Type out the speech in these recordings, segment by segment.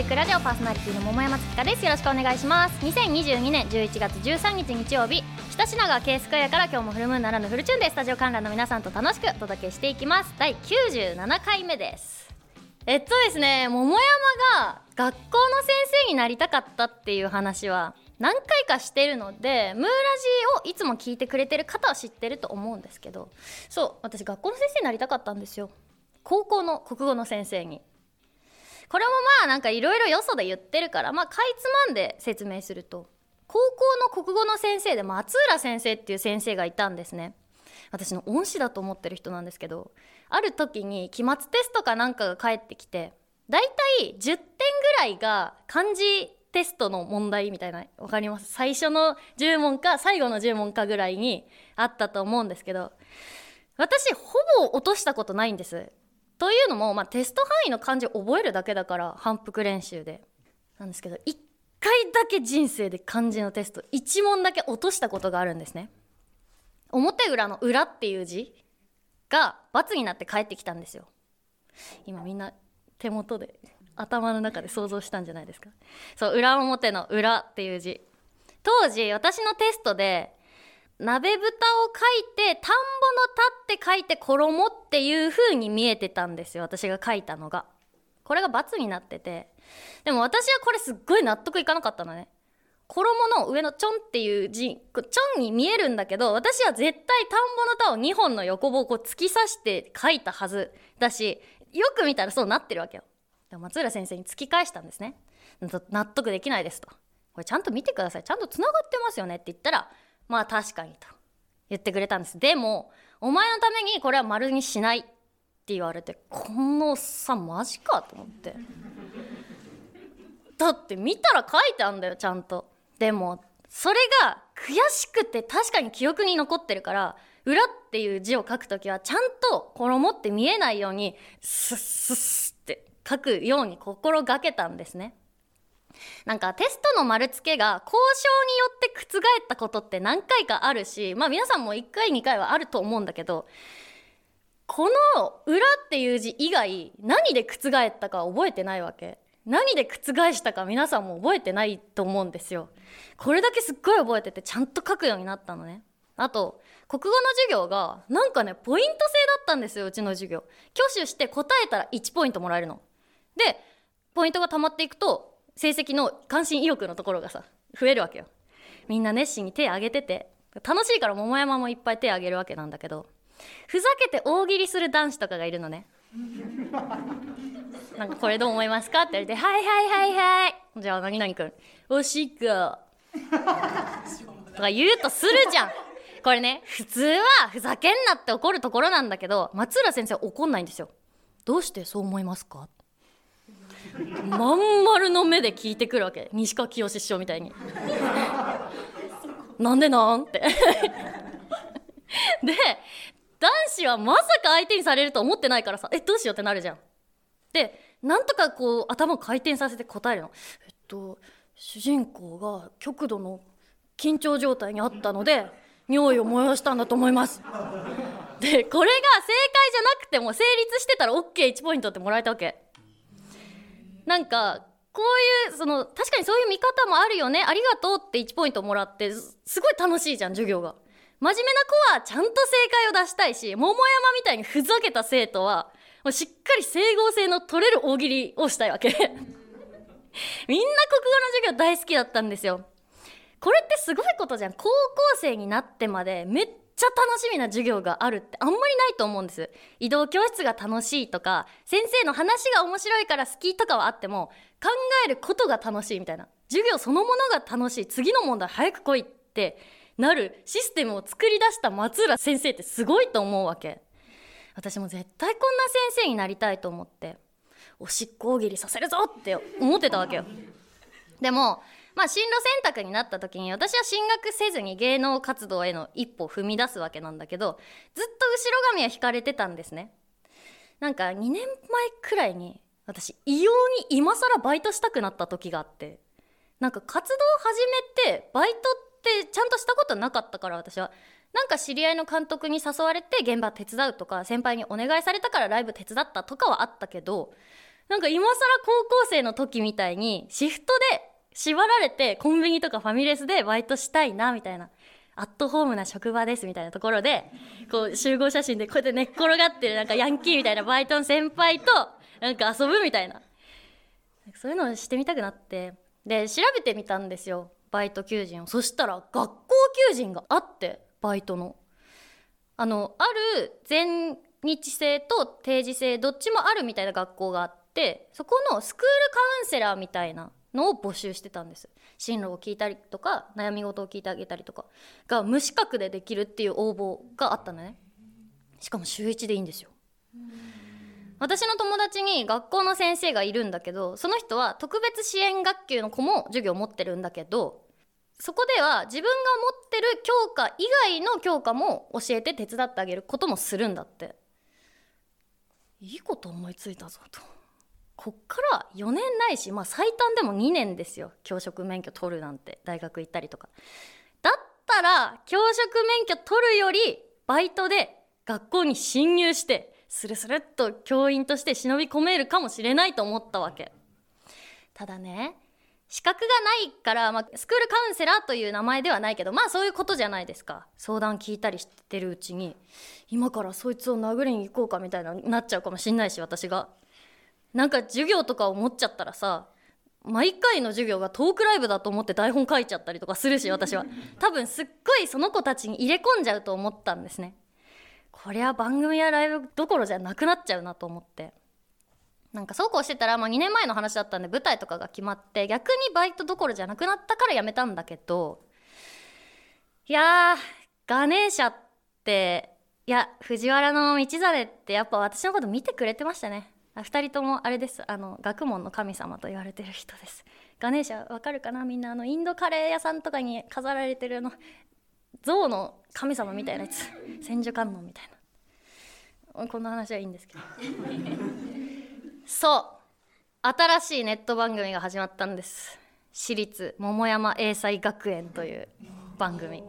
ジックラジオパーソナリティの桃山月香です。よろしくお願いします。2022年11月13日日曜日北品川 K スクエアから今日もフルムーンならぬフルチューンでスタジオ観覧の皆さんと楽しくお届けしていきます。第97回目です。えっとですね桃山が学校の先生になりたかったっていう話は何回かしてるのでムーラジをいつも聞いてくれてる方は知ってると思うんですけどそう私学校の先生になりたかったんですよ。高校の国語の先生に。これもまあなんかいろいろよそで言ってるからまあかいつまんで説明すると高校の国語の先生で松浦先生っていう先生がいたんですね。私の恩師だと思ってる人なんですけどある時に期末テストかなんかが返ってきてだいたい10点ぐらいが漢字テストの問題みたいなわかります？最初の10問か最後の10問かぐらいにあったと思うんですけど私ほぼ落としたことないんです。というのも、まあ、テスト範囲の漢字を覚えるだけだから反復練習で。なんですけど1回だけ人生で漢字のテスト1問だけ落としたことがあるんですね。表裏の裏っていう字が×になって返ってきたんですよ。今みんな手元で頭の中で想像したんじゃないですか。そう裏表の裏っていう字。当時私のテストで鍋蓋を書いて田んぼの田って書いて衣っていう風に見えてたんですよ私が書いたのが。これが×になってて。でも私はこれすっごい納得いかなかったのね。衣の上のちょんっていう字ちょんに見えるんだけど私は絶対田んぼの田を2本の横棒を突き刺して書いたはずだしよく見たらそうなってるわけよ。でも松浦先生に突き返したんですね。納得できないですと。これちゃんと見てください。ちゃんとつながってますよねって言ったらまあ確かにと。言ってくれたんです。でもお前のためにこれは丸にしないって言われてこのおっさんマジかと思って。だって見たら書いてあんだよちゃんと。でもそれが悔しくて確かに記憶に残ってるから裏っていう字を書くときはちゃんと衣って見えないようにスッスッスッって書くように心がけたんですね。なんかテストの丸付けが交渉によって覆ったことって何回かあるしまあ皆さんも1回2回はあると思うんだけどこの「裏」っていう字以外何で覆ったか覚えてないわけ？何で覆したか皆さんも覚えてないと思うんですよ。これだけすっごい覚えててちゃんと書くようになったのね。あと国語の授業がなんかねポイント制だったんですようちの授業。挙手して答えたら1ポイントもらえるの。でポイントが溜まっていくと成績の関心意欲のところがさ増えるわけよ。みんな熱心に手挙げてて楽しいから桃山もいっぱい手挙げるわけなんだけどふざけて大喜利する男子とかがいるのね。なんかこれどう思いますかって言われて「はいはいはいはい」じゃあ何々くん「おしっこ」とか言うとするじゃん。これね普通はふざけんなって怒るところなんだけど松浦先生は怒んないんですよ。どうしてそう思いますかまん丸の目で聞いてくるわけ。西川きよし師匠みたいに。なんでなん？って。で男子はまさか相手にされると思ってないからさ。えどうしようってなるじゃん。でなんとかこう頭を回転させて答えるの。えっと主人公が極度の緊張状態にあったので尿意を催したんだと思います。でこれが正解じゃなくても成立してたら OK1 ポイントってもらえたわけ。なんかこういうその確かにそういう見方もあるよね。ありがとうって1ポイントもらってすごい楽しいじゃん授業が。真面目な子はちゃんと正解を出したいし桃山みたいにふざけた生徒はもうしっかり整合性の取れる大喜利をしたいわけ。みんな国語の授業大好きだったんですよ。これってすごいことじゃん。高校生になってまでめっちゃちゃ楽しみな授業があるってあんまりないと思うんです。移動教室が楽しいとか先生の話が面白いから好きとかはあっても考えることが楽しいみたいな。授業そのものが楽しい。次の問題早く来いってなるシステムを作り出した松浦先生ってすごいと思うわけ。私も絶対こんな先生になりたいと思っておしっこ大喜利させるぞって思ってたわけよ。でもまあ進路選択になった時に私は進学せずに芸能活動への一歩踏み出すわけなんだけどずっと後ろ髪は引かれてたんですね。なんか2年前くらいに私異様に今更バイトしたくなった時があってなんか活動を始めてバイトってちゃんとしたことなかったから私は。なんか知り合いの監督に誘われて現場手伝うとか先輩にお願いされたからライブ手伝ったとかはあったけどなんか今更高校生の時みたいにシフトで縛られてコンビニとかファミレスでバイトしたいなみたいなアットホームな職場ですみたいなところでこう集合写真でこうやって寝っ転がってるなんかヤンキーみたいなバイトの先輩となんか遊ぶみたいな。そういうのをしてみたくなって。で調べてみたんですよ。バイト求人を。そしたら学校求人があってバイトの。あのある全日制と定時制どっちもあるみたいな学校があってそこのスクールカウンセラーみたいなのを募集してたんです。進路を聞いたりとか悩み事を聞いてあげたりとかが無資格でできるっていう応募があったのね。しかも週1でいいんですよ。私の友達に学校の先生がいるんだけどその人は特別支援学級の子も授業を持ってるんだけどそこでは自分が持ってる教科以外の教科も教えて手伝ってあげることもするんだって。いいこと思いついたぞと。こっから4年ないしまあ最短でも2年ですよ。教職免許取るなんて。大学行ったりとか。だったら教職免許取るよりバイトで学校に侵入してスルスルっと教員として忍び込めるかもしれないと思ったわけ。ただね資格がないから、まあ、スクールカウンセラーという名前ではないけどまあそういうことじゃないですか。相談聞いたりしてるうちに今からそいつを殴りに行こうかみたいななっちゃうかもしんないし私が。なんか授業とか思っちゃったらさ毎回の授業がトークライブだと思って台本書いちゃったりとかするし私は。多分すっごいその子たちに入れ込んじゃうと思ったんですね。こりゃ番組やライブどころじゃなくなっちゃうなと思って。なんかそうこうしてたら、まあ、2年前の話だったんで舞台とかが決まって逆にバイトどころじゃなくなったから辞めたんだけどいやガネーシャっていや藤原の道真ってやっぱ私のこと見てくれてましたね。2人ともあれです。あの学問の神様と言われてる人です。ガネーシャわかるかな？みんな。あのインドカレー屋さんとかに飾られてるあの象の神様みたいなやつ。千手観音みたいな。こんな話はいいんですけど。そう。新しいネット番組が始まったんです。私立桃山英才学園という番組。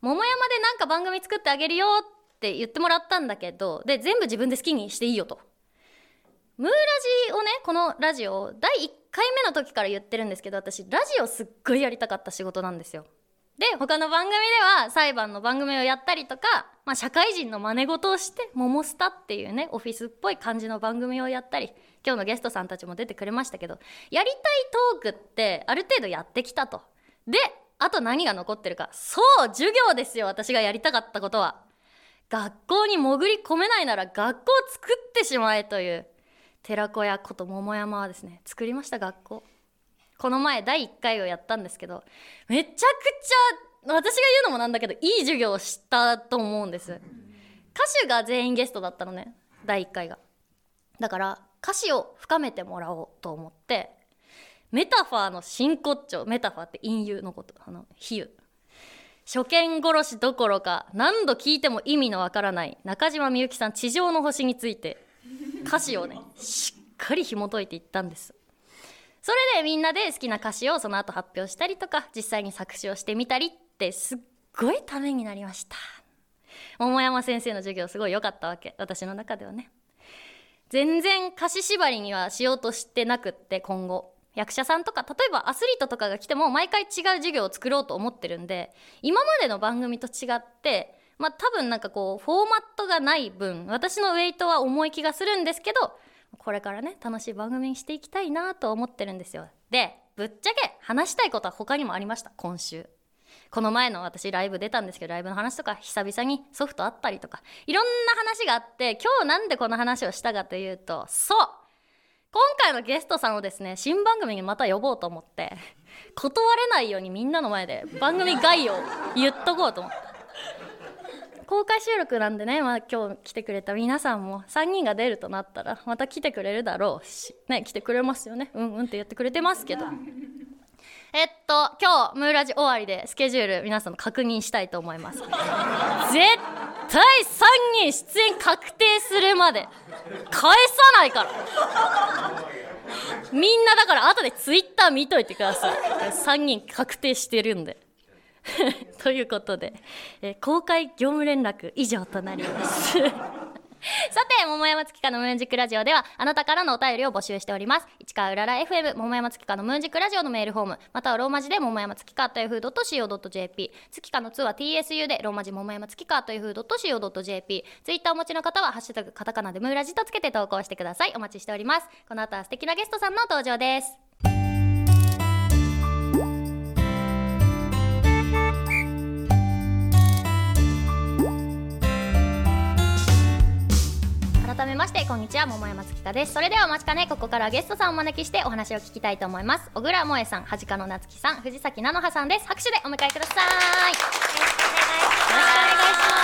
桃山でなんか番組作ってあげるよって言ってもらったんだけどで全部自分で好きにしていいよと。ムーラジをねこのラジオ第1回目の時から言ってるんですけど私ラジオすっごいやりたかった仕事なんですよで他の番組では裁判の番組をやったりとか、まあ、社会人の真似事をして「モモスタ」っていうねオフィスっぽい感じの番組をやったり今日のゲストさんたちも出てくれましたけどやりたいトークってある程度やってきたと。であと何が残ってるかそう授業ですよ私がやりたかったことは。学校に潜り込めないなら学校を作ってしまえという寺子屋こと桃山はですね作りました学校。この前第1回をやったんですけどめちゃくちゃ私が言うのもなんだけどいい授業をしたと思うんです。歌手が全員ゲストだったのね第1回が。だから歌詞を深めてもらおうと思ってメタファーの真骨頂メタファーって隠喩のことあの比喩。初見殺しどころか何度聞いても意味のわからない中島みゆきさん地上の星について歌詞をねしっかり紐解いていったんです。それでみんなで好きな歌詞をその後発表したりとか実際に作詞をしてみたりってすっごいためになりました。桃山先生の授業すごい良かったわけ。私の中ではね。全然歌詞縛りにはしようとしてなくって今後。役者さんとか例えばアスリートとかが来ても毎回違う授業を作ろうと思ってるんで今までの番組と違ってまあ多分なんかこうフォーマットがない分私のウェイトは重い気がするんですけどこれからね楽しい番組にしていきたいなと思ってるんですよ。でぶっちゃけ話したいことは他にもありました今週。この前の私ライブ出たんですけどライブの話とか久々にソフトあったりとかいろんな話があって今日なんでこの話をしたかというとそう今回のゲストさんをですね新番組にまた呼ぼうと思って断れないようにみんなの前で番組概要言っとこうと思って。公開収録なんでね、まあ、今日来てくれた皆さんも3人が出るとなったらまた来てくれるだろうし、ね、来てくれますよね。うんうんって言ってくれてますけど。えっと今日ムーラジ終わりでスケジュール皆さんの確認したいと思います。絶対3人出演確定するまで返さないから。みんなだから後でツイッター見といてください。3人確定してるんで ということで、えー、公開業務連絡以上となります。さて桃山月花のムーンジックラジオではあなたからのお便りを募集しております。市川うらら FM 桃山月花のムーンジックラジオのメールフォームまたはローマ字で桃山月花と Yahoo.co.jp 月花の2は TSU でローマ字桃山月花と Yahoo.co.jp ツイッターお持ちの方はハッシュタグカタカナでムーラジとつけて投稿してください。お待ちしております。この後は素敵なゲストさんの登場です。改めましてこんにちは桃山月花です。それではお待ちかねここからはゲストさんをお招きしてお話を聞きたいと思います。小倉萌さんはじかのなつきさん藤崎菜々葉さんです。拍手でお迎えください。よろしくお願いしま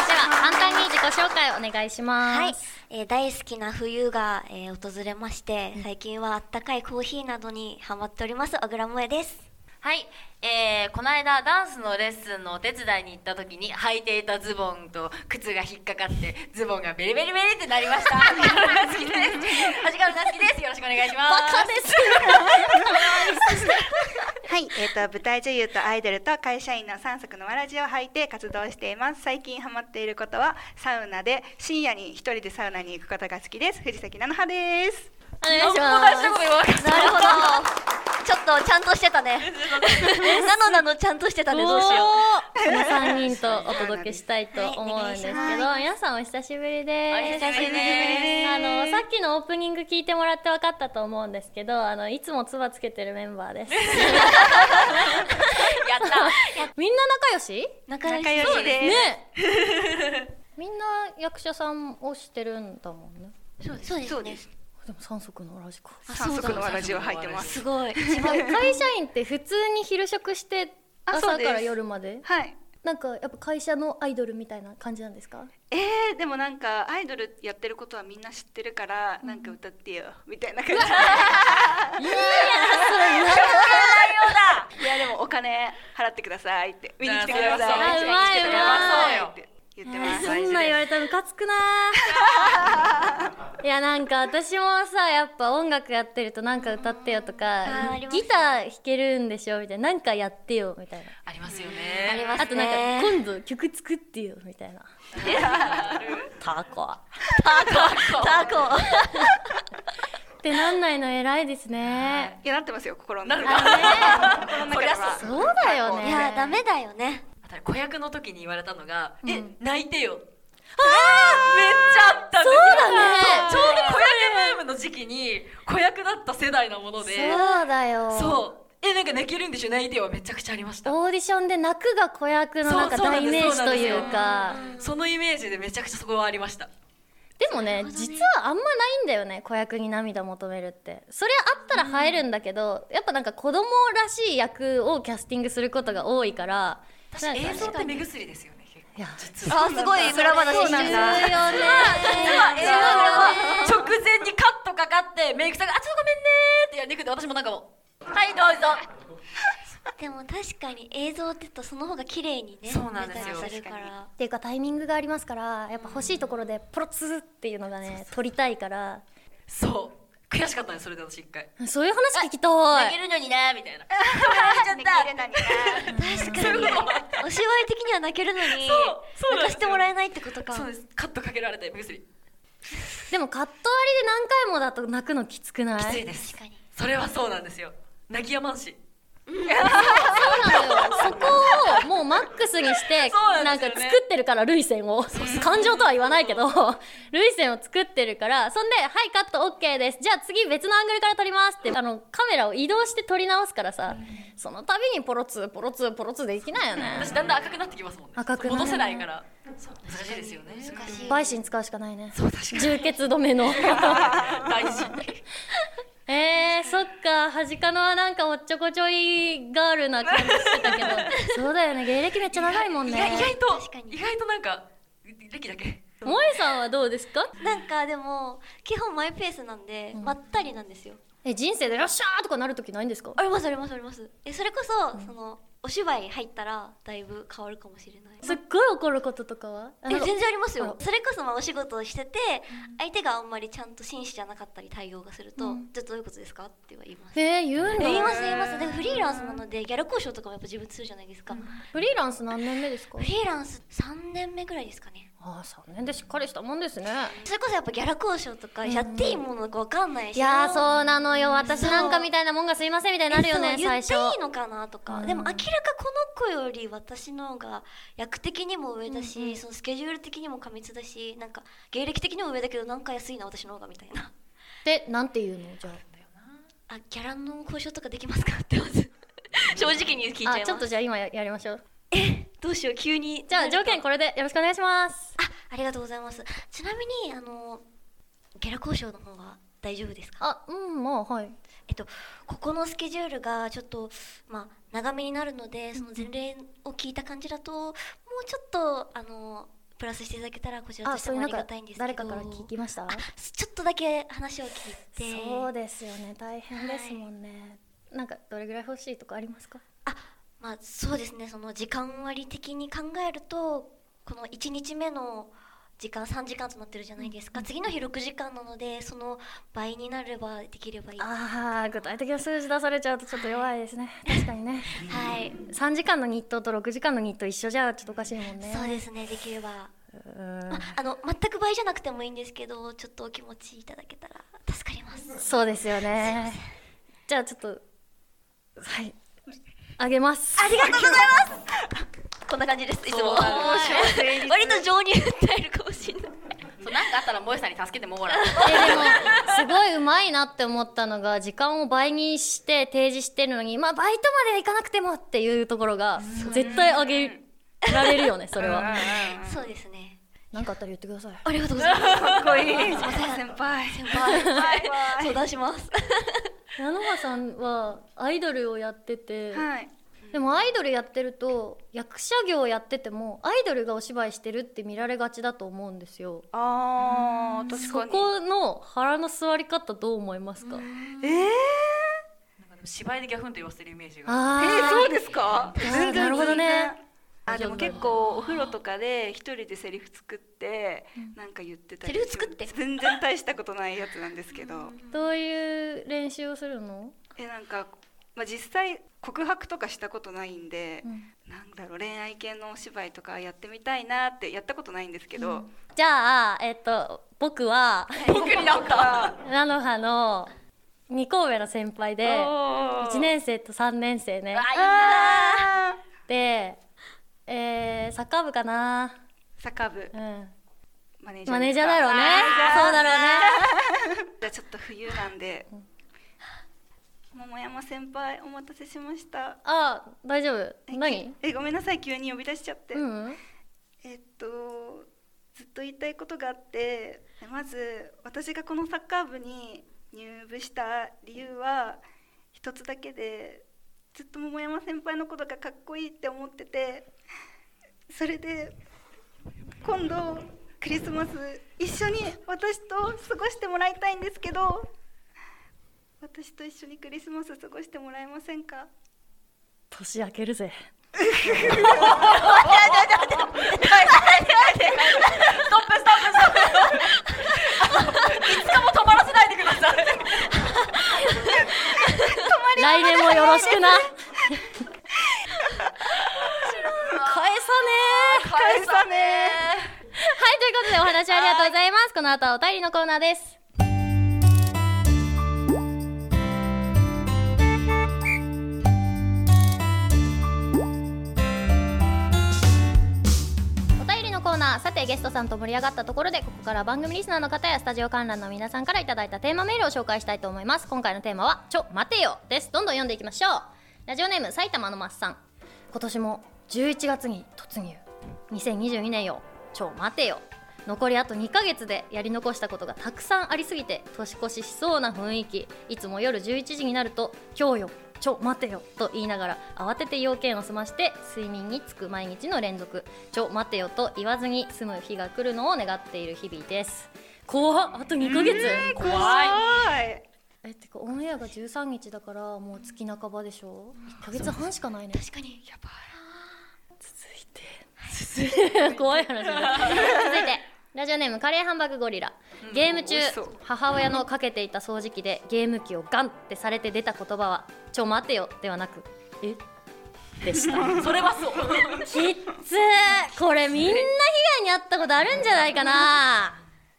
す。では簡単に自己紹介お願いします。はい、えー大好きな冬が、えー訪れまして、最近はあったかいコーヒーなどにハマっております小倉萌ですはい、えー、この間ダンスのレッスンのお手伝いに行った時に履いていたズボンと靴が引っかかってズボンがベリベリベリってなりました。はじかるが好きです。はじかるが好きです。よろしくお願いします。バカですはい、えー、と舞台女優とアイドルと会社員の3足のわらじを履いて活動しています最近ハマっていることはサウナで深夜に一人でサウナに行くことが好きです藤崎菜々葉ですお願いし何も大したまこと言わなかった。なるほど。ちょっとちゃんとしてたね。なのなのちゃんとしてたね。どうしよう。うこの3人とお届けしたいと思うんですけど、は皆さんお久しぶりです。お久しぶりです。あのさっきのオープニング聞いてもらって分かったと思うんですけどあのいつもつばつけてるメンバーです。やった。みんな仲良し？仲良し仲良しです。ねみんな役者さんをしてるんだもんね。そうですね。そうでも三足のラジコあ3足のわらじを履いてます。すごい。会社員って普通に昼食して朝から夜まで？はい。なんかやっぱ会社のアイドルみたいな感じなんですか？えー、でもなんかアイドルやってることはみんな知ってるから、なんか歌ってよみたいな感じ。いやでもお金払ってくださいって。見に来てくださいあうまいうまいって言ってます。そんなん言われたらムカつくなー。いやなんか私もさやっぱ音楽やってるとなんか歌ってよとかギター弾けるんでしょみたいな。なんかやってよみたいな。ありますよありね。ますあとなんかね今度曲作ってよみたいな。タコ。タコ。ってなんないの偉いですね。い。やなってますよ心のなる中かで心のそりゃ中では。そうだよね。いやダメだよね子役の時に言われたのが、うんえ泣いてよ。ああめっちゃあったんですよ。そうだねちょうど子役ブームの時期に子役だった世代なもので。そうだよそう。えなんか泣けるんでしょ？泣いてよめちゃくちゃありました。オーディションで泣くが子役のなんか代名詞というかそのイメージでめちゃくちゃそこはありました。でもね実はあんまないんだよね子役に涙求めるってそれあったら入るんだけど、やっぱなんか子供らしい役をキャスティングすることが多いから映像って目薬ですよね結構。いや。実は。あすごい裏話そうしてるなんだ強い。よね映像は直前にカットかかってメイクさんが「あちょっとごめんね」ってやりにくくて私もなんかもう「はいどうぞ。でも確かに映像って言うとその方が綺麗にねそうなんですよ。出たりするから。っていうかタイミングがありますからやっぱ欲しいところでポロツっていうのがね撮りたいから」そう悔しかったねそれで私一回。そういう話聞きたい。泣けるのになみたいな。できるのにな確かに。お芝居的には泣けるのにそう泣かしてもらえないってことか。そうです。カットかけられて目薬。でもカット割りで何回もだと泣くのきつくない？きついです。確かにそれはそうなんですよ。泣きやまんしそうなのよ。そこをもうマックスにしてそうなんんですよね。作ってるから涙腺を。感情とは言わないけど涙腺を作ってるからそんで「はいカット OK です。じゃあ次別のアングルから撮ります」ってあのカメラを移動して撮り直すからさその度にポロツポロツポロツできないよね。私だんだん赤くなってきますもんね。赤くなる戻せないから。そう難しいですよね。難しいバイシン使う。しかないねそう。確かに充血止めの大事えー、そっか。はじかのはなんかおっちょこちょいガールな感じしてたけど。そうだよね。芸歴めっちゃ長いもん意ね外意外と意外となんか歴だけ。萌えさんはどうですか？なんかでも基本マイペースなんで、まったりなんですよえ人生でよっしゃーとかなる時ないんですか？ありますありますあります。えそれこそ、そのお芝居入ったらだいぶ変わるかもしれない。すっごい怒ることとかは？え全然ありますよ。あそれこそまあお仕事をしてて、相手があんまりちゃんと紳士じゃなかったり対応がすると、うん。じゃあどういうことですか？っては言います。えー、言うんだ言います言います。でもフリーランスなのでギャラ交渉とかもやっぱ自分するじゃないですか、フリーランス何年目ですか？フリーランス3年目ぐらいですかねああ3年でしっかりしたもんですね。それこそやっぱギャラ交渉とかやっていいものかわかんないし、いやーそうなのよ。私なんかみたいなもんがすいませんみたいになるよね最初。言っていいのかなとか、うん。でも明らかこの子より私の方が役的にも上だし、そのスケジュール的にも過密だしなんか芸歴的にも上だけどなんか安いな私の方がみたいな。でなんて言うの？じゃあギャラの交渉とかできますか？ってまず。正直に聞いちゃいます。ああちょっとじゃあ今ややりましょうどうしよう急に。じゃあ条件これでよろしくお願いします。あありがとうございます。ちなみにあのギャラ交渉の方は大丈夫ですか？あうんまあはい。えっと、ここのスケジュールがちょっと、まあ、長めになるのでその前例を聞いた感じだともうちょっとあのプラスしていただけたらこちらとあしてもありがたいんですけど。誰かから聞きました？あちょっとだけ話を聞いて。そうですよね。大変ですもんね、なんかどれぐらい欲しいとかありますか？あまあそうですね。その時間割的に考えるとこの1日目の時間3時間となってるじゃないですか、次の日6時間なのでその倍になればできればいい。ああ具体的な数字出されちゃうとちょっと弱いですね。確かにね。はい、3時間の日当と6時間の日当一緒じゃちょっとおかしいもんね。そうですね。できれば。まあの全く倍じゃなくてもいいんですけどちょっとお気持ちいただけたら助かります。そうですよね。じゃあちょっとはいあげます。ありがとうございます。こんな感じです。いつも。割と情に訴えるかもしれない。そうなんかあったら萌さんに助けてもらう。えでもすごいうまいなって思ったのが時間を倍にして提示してるのにまあバイトまで行かなくてもっていうところが絶対あげられるよねそれは。そうですね何かあったら言ってください。ありがとうございます。かっこいい。すいません先輩。先輩。相談します七葉さんはアイドルをやってて、はい。でもアイドルやってると役者業やっててもアイドルがお芝居してるって見られがちだと思うんですよ。あー確そかに。この腹の座り方どう思いますか？えー、芝居でギャフンと言わせるイメージが。あえー、そうですか？ーなるほどねあでも結構お風呂とかで一人でセリフ作ってなんか言ってたりセリフ作って？全然大したことないやつなんですけど。どういう練習をするの、えなんか、まあ、実際告白とかしたことないんで、うん。なんだろう恋愛系のお芝居とかやってみたいなってやったことないんですけど、じゃあえっと僕は僕になった菜の葉の2校上の先輩でおー。1年生と3年生ね。あでえー、サッカー部かな。ーサッカー部。うん。マネージャーマネージャーだろうね。そうだろうね。じゃあちょっと冬なんで、桃山先輩お待たせしました。あ大丈夫。え何？えごめんなさい。急に呼び出しちゃって、うんえっとずっと言いたいことがあって。まず私がこのサッカー部に入部した理由は一つだけでずっと桃山先輩のことがかっこいいって思っててそれで今度クリスマス一緒に私と過ごしてもらいたいんですけど私と一緒にクリスマス過ごしてもらえませんか？年明けるぜ。いつかも止まらせないでください来年もよろしくな返さねー。返さねはいということでお話ありがとうございます。この後はお便りのコーナーです。お便りのコーナーさてゲストさんと盛り上がったところでここから番組リスナーの方やスタジオ観覧の皆さんからいただいたテーマメールを紹介したいと思います。今回のテーマはちょ待てよです。どんどん読んでいきましょう。ラジオネーム埼玉のマッさん。今年も11月に突入。2022年よ。ちょ待てよ。残りあと2ヶ月でやり残したことがたくさんありすぎて年越ししそうな雰囲気。いつも夜11時になると「今日よ。ちょ待てよ」と言いながら慌てて要件を済まして睡眠につく毎日の連続「ちょ待てよ」と言わずに済む日が来るのを願っている日々です。怖っ。あと2ヶ月。怖い。はい。えてかオンエアが13日だからもう月半ばでしょ？1ヶ月半しかないね。確かに。やばい 怖い話だ。続いて。ラジオネームカレーハンバーグゴリラ。ゲーム中母親のかけていた掃除機でゲーム機をガンってされて出た言葉は「ちょ待てよ」ではなく「え？でした。それはそう。きっつー。これみんな被害前に会ったことあるんじゃないかな。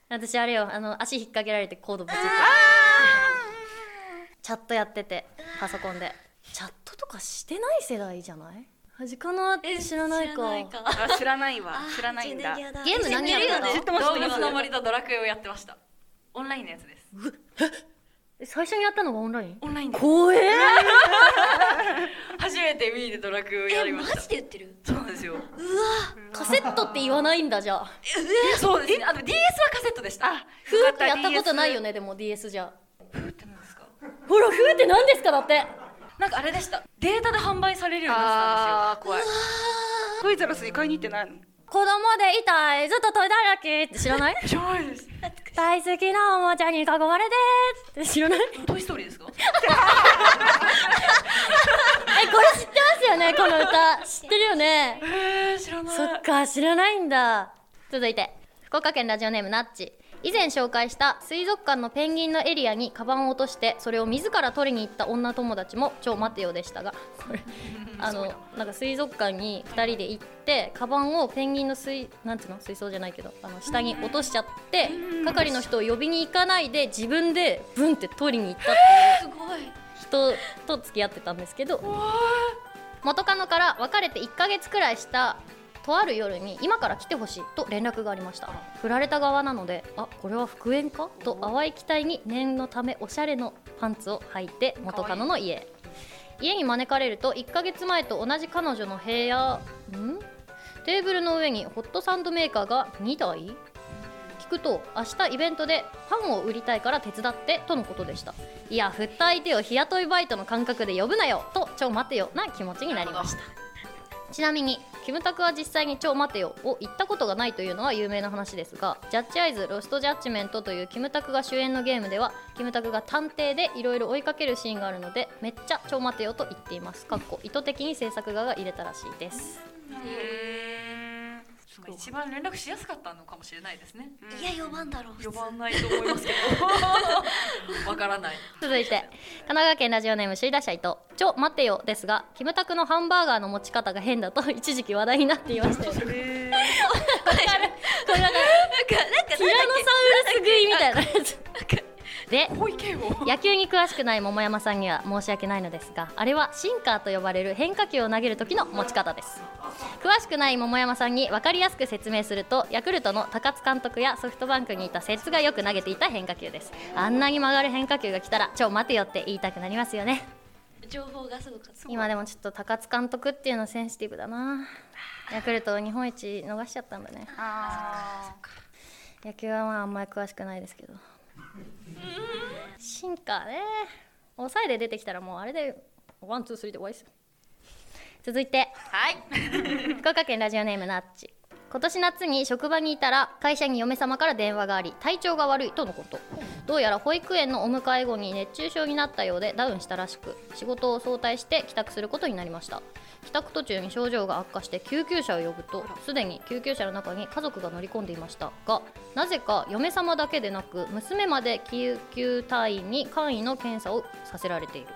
私あれよあの足引っ掛けられてコードぶつってチャットやっててパソコンで。チャットとかしてない世代じゃない？端かなって知らないか。あ知らないわ。知らないんだ。ゲーム何やったの？知ってます？動知ってます物の森とドラクエをやってました。オンラインのやつです。え最初にやったのがオンライン？オンラインで怖え初めて Wii でドラクエをやりました。マジで言ってる？そうなんですよ。カセットって言わないんだじゃあ。そうです。ねあの DS はカセットでした。あフーってやったことないよねでも DS じゃ。フーってなんですか？ほらフーって何ですかだってなんかあれでした。データで販売されるようになあー怖い。トイザらスに買いに行ってないの？子供でいたいずっとトイだらけって知らない？ったんですよ知らないです。大好きなおもちゃに囲まれてって知らない？トイストーリーですか？えこれ知ってますよね？この歌。知ってるよね？えー、知らない。そっか知らないんだ。続いて福岡県ラジオネームなっち以前紹介した水族館のペンギンのエリアにカバンを落としてそれを自ら取りに行った女友達も超待てよでしたがこれ あのなんか水族館に2人で行ってカバンをペンギンの水なんていうの水槽じゃないけどあの下に落としちゃって係の人を呼びに行かないで自分でブンって取りに行ったっていうすごい。人と付き合ってたんですけど元カノから別れて1ヶ月くらいしたとある夜に今から来てほしいと連絡がありました。振られた側なのであこれは復縁か？と淡い期待に念のためおしゃれのパンツを履いて元カノの家へ。家に招かれると1ヶ月前と同じ彼女の部屋ん？テーブルの上にホットサンドメーカーが2台？聞くと明日イベントでパンを売りたいから手伝ってとのことでした。いや振った相手を日雇いバイトの感覚で呼ぶなよと超待てよな気持ちになりました。ちなみにキムタクは実際に超待てよを言ったことがないというのは有名な話ですがジャッジアイズロストジャッジメントというキムタクが主演のゲームではキムタクが探偵でいろいろ追いかけるシーンがあるのでめっちゃ超待てよと言っています。かっこ意図的に制作側が入れたらしいです。一番連絡しやすかったのかもしれないですね。いや4番だろう呼ばないと思いますけど。わからない。続いて神奈川県ラジオネーム首位打者伊藤超待てよですがキムタクのハンバーガーの持ち方が変だと一時期話題になっていましたよ。ね。えこれなんかなんかなんかティラノサウルス食いみたいなやつで野球に詳しくない桃山さんには申し訳ないのですがあれはシンカーと呼ばれる変化球を投げる時の持ち方です。詳しくない桃山さんに分かりやすく説明するとヤクルトの高津監督やソフトバンクにいた摂がよく投げていた変化球です。あんなに曲がる変化球が来たら超待てよって言いたくなりますよね。情報がすごかった。今でもちょっと高津監督っていうのはセンシティブだな。ヤクルト日本一逃しちゃったんだね。あ野球はまああんまり詳しくないですけどシンカーね。抑えで出てきたらもうあれでone two three で終わりですよ。続いて。はい。福岡県ラジオネームナッチ今年夏に職場にいたら会社に嫁様から電話があり体調が悪いとのこと。どうやら保育園のお迎え後に熱中症になったようでダウンしたらしく仕事を早退して帰宅することになりました。帰宅途中に症状が悪化して救急車を呼ぶとすでに救急車の中に家族が乗り込んでいました。がなぜか嫁様だけでなく娘まで救急隊員に簡易の検査をさせられている。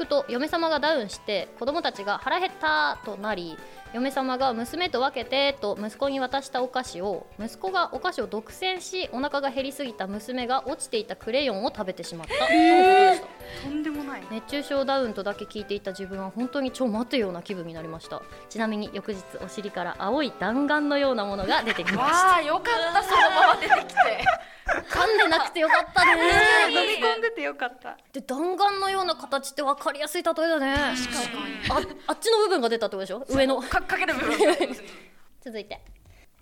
くと嫁様がダウンして子供たちが腹減ったとなり嫁様が娘と分けてと息子に渡したお菓子を息子がお菓子を独占しお腹が減りすぎた娘が落ちていたクレヨンを食べてしまった。とんでもない。熱中症ダウンとだけ聞いていた自分は本当に超待てような気分になりました。ちなみに翌日お尻から青い弾丸のようなものが出てきました。わあよかったそのまま出てきて噛んでなくてよかったね。飲み込んでてよかった。で弾丸のような形って分かりやすい例えだね。ああっちの部分が出たってことでしょ？上の。かかける部分。続いて。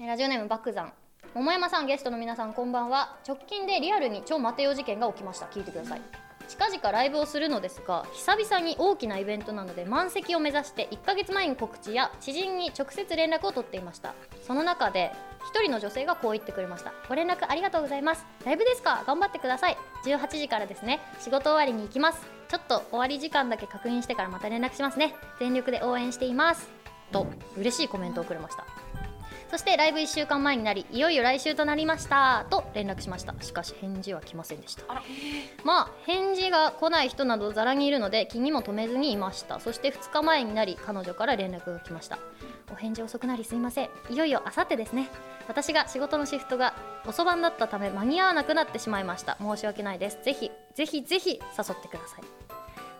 えーラジオネームバクザン桃山さんゲストの皆さんこんばんは。直近でリアルに超待てよ事件が起きました。聞いてください近々ライブをするのですが久々に大きなイベントなので満席を目指して1ヶ月前に告知や知人に直接連絡を取っていました。その中で1人の女性がこう言ってくれました。ご連絡ありがとうございます。ライブですか？頑張ってください。18時からですね。仕事終わりに行きます。ちょっと終わり時間だけ確認してからまた連絡しますね。全力で応援しています。と嬉しいコメントをくれました。そしてライブ1週間前になりいよいよ来週となりました。と連絡しました。しかし返事は来ませんでした。まあ返事が来ない人などざらにいるので気にも留めずにいました。そして2日前になり彼女から連絡が来ました。お返事遅くなりすいません。いよいよあさってですね。私が仕事のシフトが遅番だったため間に合わなくなってしまいました。申し訳ないです。ぜひぜひぜひ誘ってください。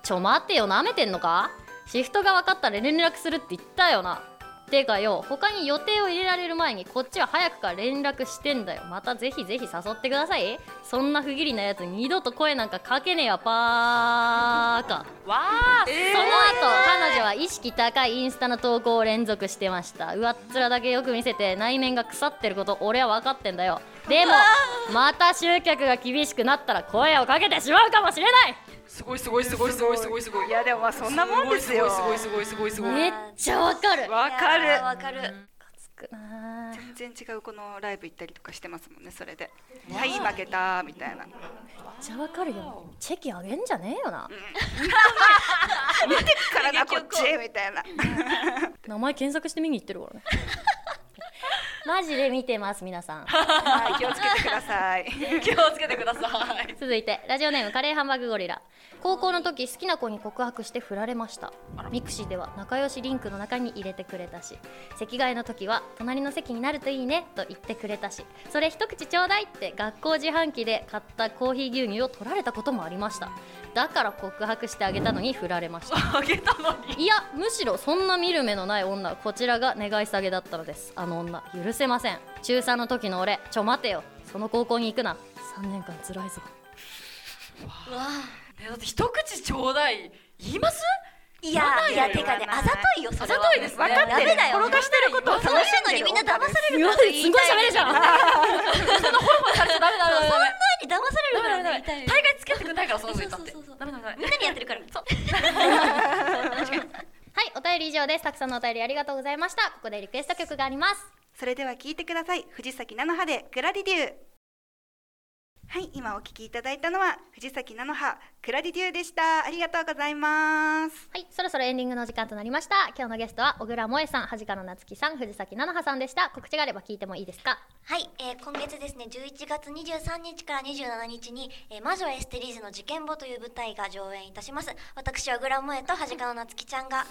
ちょ待ってよ。なめてんのか？シフトが分かったら連絡するって言ったよなてかよ他に予定を入れられる前にこっちは早くから連絡してんだよ。またぜひぜひ誘ってください。そんな不義理なやつに二度と声なんかかけねえよパーカ。わあ。その後彼女は意識高いインスタの投稿を連続してました。上っ面だけよく見せて内面が腐ってること俺は分かってんだよ。でもまた集客が厳しくなったら声をかけてしまうかもしれないすごいすごいすごいすごいすごい。すごい。いやでもまあそんなもんですよ。すごいすごいすごいすごいすごい。めっちゃわかる。わかいやーわる。かる全然違うこのライブ行ったりとかしてますもんねそれで。はい負けたみたいな。めっちゃわかるよ。チェキあげんじゃねえよな。見てっからなこっちみたいな。名前検索して見に行ってるからねマジで見てます皆さん。はい気をつけてください。気をつけてください。続いてラジオネームカレーハンバーグゴリラ。高校の時好きな子に告白して振られました。ミクシーでは仲良しリンクの中に入れてくれたし。席替えの時は隣の席になるといいねと言ってくれたし。それ一口ちょうだいって学校自販機で買ったコーヒー牛乳を取られたこともありました。だから告白してあげたのに振られました。あげたのに。いやむしろそんな見る目のない女こちらが願い下げだったのです。あの女許せません。中3の時の俺ちょ待てよ。その高校に行くな。3年間辛いぞ。うわえだって一口ちょうだい言います？いやいやてかねあざといよそれは。あざといですね。分かってる。ダメだよ転がしてることを楽しいのにみんな騙されるからすごい。喋るじゃん。ダメダメダメダメに騙されるから大会つけてくんないからそのこと言ったって。みんなにやってるから便り以上です。たくさんのお便りありがとうございました。ここでリクエスト曲があります。それでは聞いてください。藤崎菜の葉でグラディデュー。はい今お聞きいただいたのは藤崎菜の葉クラリデューでした。ありがとうございます。はいそろそろエンディングの時間となりました。今日のゲストは小倉萌さんはじかのなつきさん藤崎菜々葉さんでした。告知があれば聞いてもいいですか？はい、えー今月ですね11月23日から27日に「えー魔女エステリーゼの事件簿」という舞台が上演いたします。私はグラモエとはじかのなつきちゃんが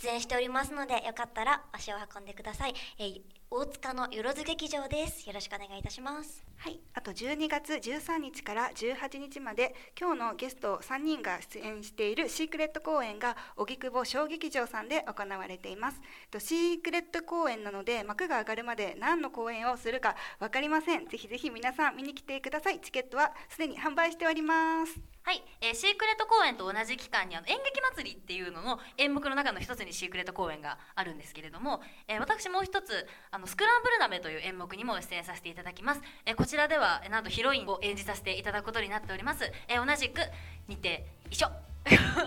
出演しておりますのでよかったら足を運んでください、えー大塚のよろず劇場です。よろしくお願いいたします。はい、あと12月13日から18日まで今日のゲスト3人が出演しているシークレット公演が荻窪小劇場さんで行われています。とシークレット公演なので幕が上がるまで何の公演をするか分かりません。ぜひぜひ皆さん見に来てください。チケットはすでに販売しております。はい、えーシークレット公演と同じ期間にあの演劇祭りっていうのの演目の中の一つにシークレット公演があるんですけれども、えー私もう一つあのスクランブル鍋という演目にも出演させていただきます、えーこちらではえーなんとヒロインを演じさせていただくことになっております、えー同じく似て一緒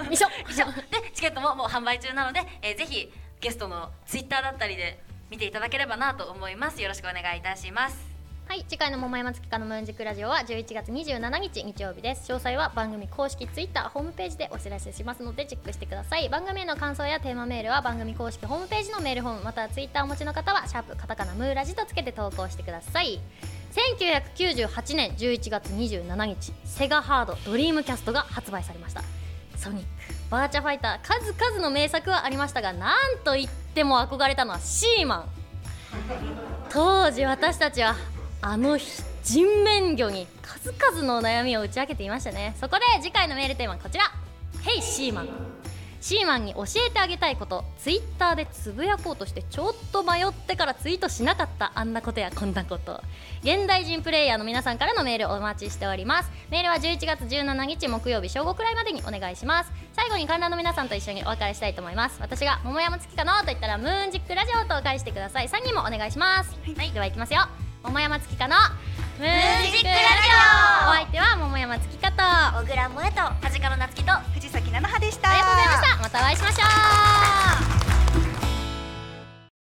一緒一緒でチケットももう販売中なので、えーぜひゲストのツイッターだったりで見ていただければなと思います。よろしくお願いいたしますはい次回の桃山月花のムーンジクラジオは11月27日日曜日です。詳細は番組公式ツイッターホームページでお知らせしますのでチェックしてください。番組への感想やテーマメールは番組公式ホームページのメールフォームまたはツイッターをお持ちの方はシャープカタカナムーラジとつけて投稿してください。1998年11月27日セガハードドリームキャストが発売されました。ソニックバーチャファイター数々の名作はありましたがなんといっても憧れたのはシーマン。当時私たちはあの人面魚に数々の悩みを打ち明けていましたね。そこで次回のメールテーマはこちら「ヘイシーマン」シーマンに教えてあげたいことツイッターでつぶやこうとしてちょっと迷ってからツイートしなかったあんなことやこんなこと。現代人プレイヤーの皆さんからのメールお待ちしております。メールは11月17日木曜日正午くらいまでにお願いします。最後に観覧の皆さんと一緒にお別れしたいと思います。私が桃山月かのと言ったらムーンジックラジオと返してください。3人もお願いします。はい。ではいきますよ桃山月かのムーンジックラジオ。お相手は桃山月かとあ小倉萌とはじかのなつきと藤崎菜の葉でした。りがとうございました。またお会いしましょう